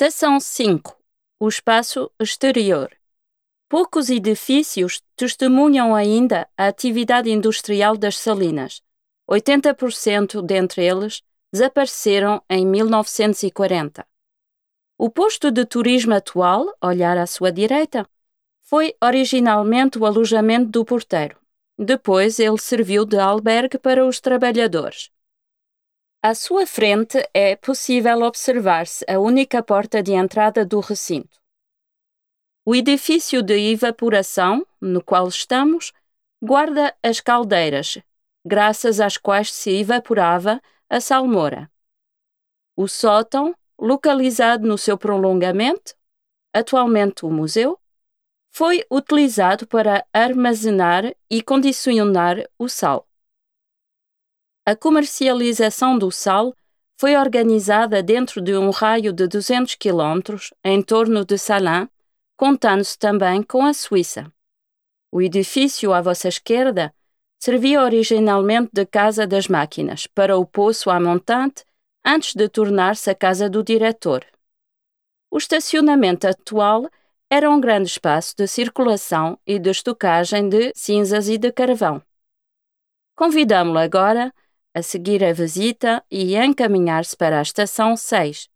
Estação 5 O espaço exterior. Poucos edifícios testemunham ainda a atividade industrial das salinas. 80% dentre eles desapareceram em 1940. O posto de turismo atual, olhar à sua direita, foi originalmente o alojamento do porteiro. Depois ele serviu de albergue para os trabalhadores. À sua frente é possível observar-se a única porta de entrada do recinto. O edifício de evaporação, no qual estamos, guarda as caldeiras, graças às quais se evaporava a salmoura. O sótão, localizado no seu prolongamento, atualmente o museu, foi utilizado para armazenar e condicionar o sal. A comercialização do sal foi organizada dentro de um raio de 200 km em torno de Salins, contando-se também com a Suíça. O edifício à vossa esquerda servia originalmente de casa das máquinas para o poço à montante antes de tornar-se a casa do diretor. O estacionamento atual era um grande espaço de circulação e de estocagem de cinzas e de carvão. Convidamo-lo agora a seguir a visita e encaminhar-se para a estação 6,